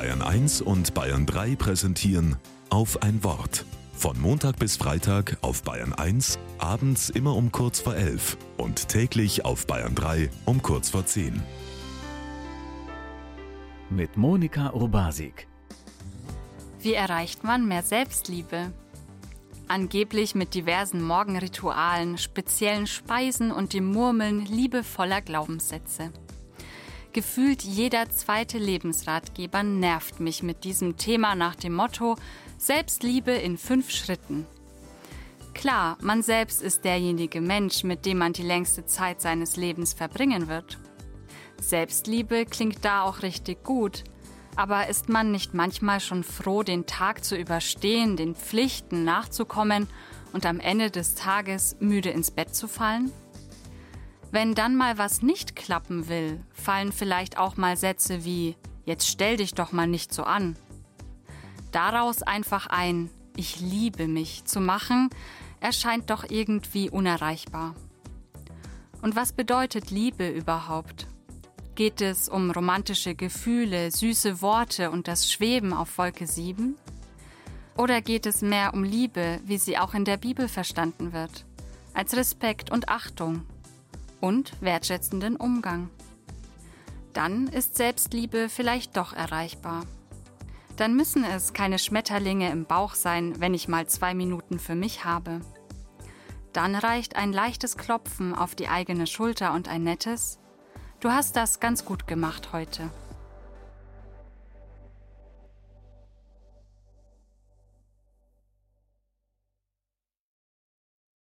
Bayern 1 und Bayern 3 präsentieren auf ein Wort. Von Montag bis Freitag auf Bayern 1, abends immer um kurz vor 11 und täglich auf Bayern 3 um kurz vor 10. Mit Monika Urbasik. Wie erreicht man mehr Selbstliebe? Angeblich mit diversen Morgenritualen, speziellen Speisen und dem Murmeln liebevoller Glaubenssätze. Gefühlt jeder zweite Lebensratgeber nervt mich mit diesem Thema nach dem Motto Selbstliebe in fünf Schritten. Klar, man selbst ist derjenige Mensch, mit dem man die längste Zeit seines Lebens verbringen wird. Selbstliebe klingt da auch richtig gut, aber ist man nicht manchmal schon froh, den Tag zu überstehen, den Pflichten nachzukommen und am Ende des Tages müde ins Bett zu fallen? Wenn dann mal was nicht klappen will, fallen vielleicht auch mal Sätze wie Jetzt stell dich doch mal nicht so an. Daraus einfach ein Ich liebe mich zu machen, erscheint doch irgendwie unerreichbar. Und was bedeutet Liebe überhaupt? Geht es um romantische Gefühle, süße Worte und das Schweben auf Wolke 7? Oder geht es mehr um Liebe, wie sie auch in der Bibel verstanden wird, als Respekt und Achtung, und wertschätzenden Umgang. Dann ist Selbstliebe vielleicht doch erreichbar. Dann müssen es keine Schmetterlinge im Bauch sein, wenn ich mal zwei Minuten für mich habe. Dann reicht ein leichtes Klopfen auf die eigene Schulter und ein nettes Du hast das ganz gut gemacht heute.